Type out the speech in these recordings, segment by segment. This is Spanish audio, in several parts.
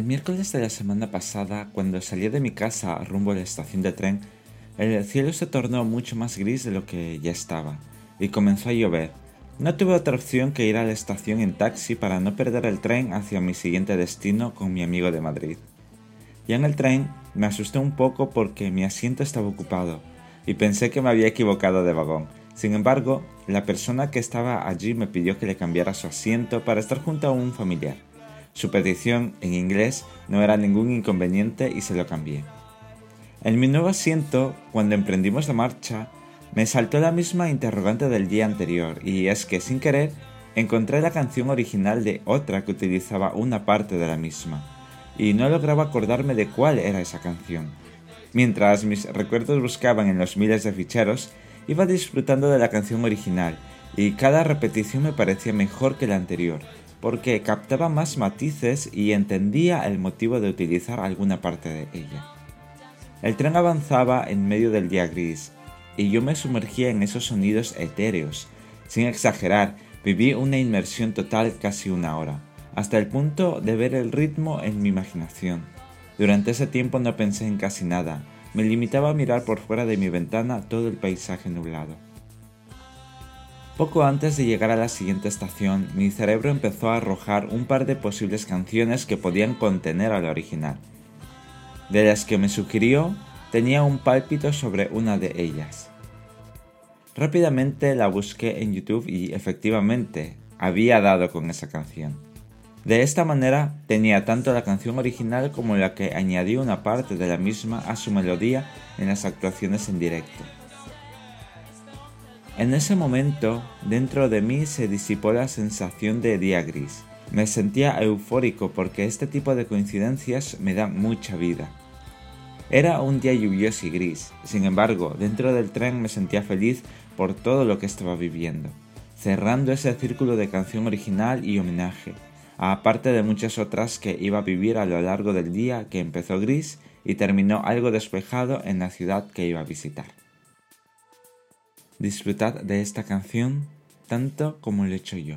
El miércoles de la semana pasada, cuando salí de mi casa rumbo a la estación de tren, el cielo se tornó mucho más gris de lo que ya estaba, y comenzó a llover. No tuve otra opción que ir a la estación en taxi para no perder el tren hacia mi siguiente destino con mi amigo de Madrid. Ya en el tren me asusté un poco porque mi asiento estaba ocupado, y pensé que me había equivocado de vagón. Sin embargo, la persona que estaba allí me pidió que le cambiara su asiento para estar junto a un familiar. Su petición en inglés no era ningún inconveniente y se lo cambié. En mi nuevo asiento, cuando emprendimos la marcha, me saltó la misma interrogante del día anterior, y es que sin querer encontré la canción original de otra que utilizaba una parte de la misma, y no lograba acordarme de cuál era esa canción. Mientras mis recuerdos buscaban en los miles de ficheros, iba disfrutando de la canción original, y cada repetición me parecía mejor que la anterior, porque captaba más matices y entendía el motivo de utilizar alguna parte de ella. El tren avanzaba en medio del día gris, y yo me sumergía en esos sonidos etéreos. Sin exagerar, viví una inmersión total casi una hora, hasta el punto de ver el ritmo en mi imaginación. Durante ese tiempo no pensé en casi nada, me limitaba a mirar por fuera de mi ventana todo el paisaje nublado. Poco antes de llegar a la siguiente estación, mi cerebro empezó a arrojar un par de posibles canciones que podían contener a la original. De las que me sugirió, tenía un pálpito sobre una de ellas. Rápidamente la busqué en YouTube y efectivamente había dado con esa canción. De esta manera tenía tanto la canción original como la que añadió una parte de la misma a su melodía en las actuaciones en directo. En ese momento, dentro de mí se disipó la sensación de día gris. Me sentía eufórico porque este tipo de coincidencias me dan mucha vida. Era un día lluvioso y gris, sin embargo, dentro del tren me sentía feliz por todo lo que estaba viviendo, cerrando ese círculo de canción original y homenaje, aparte de muchas otras que iba a vivir a lo largo del día que empezó gris y terminó algo despejado en la ciudad que iba a visitar. Disfrutad de esta canción tanto como lo he hecho yo.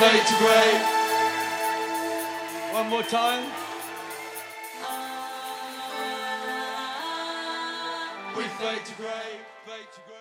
fade to grey. One more time. We fade to grey, fade to grey.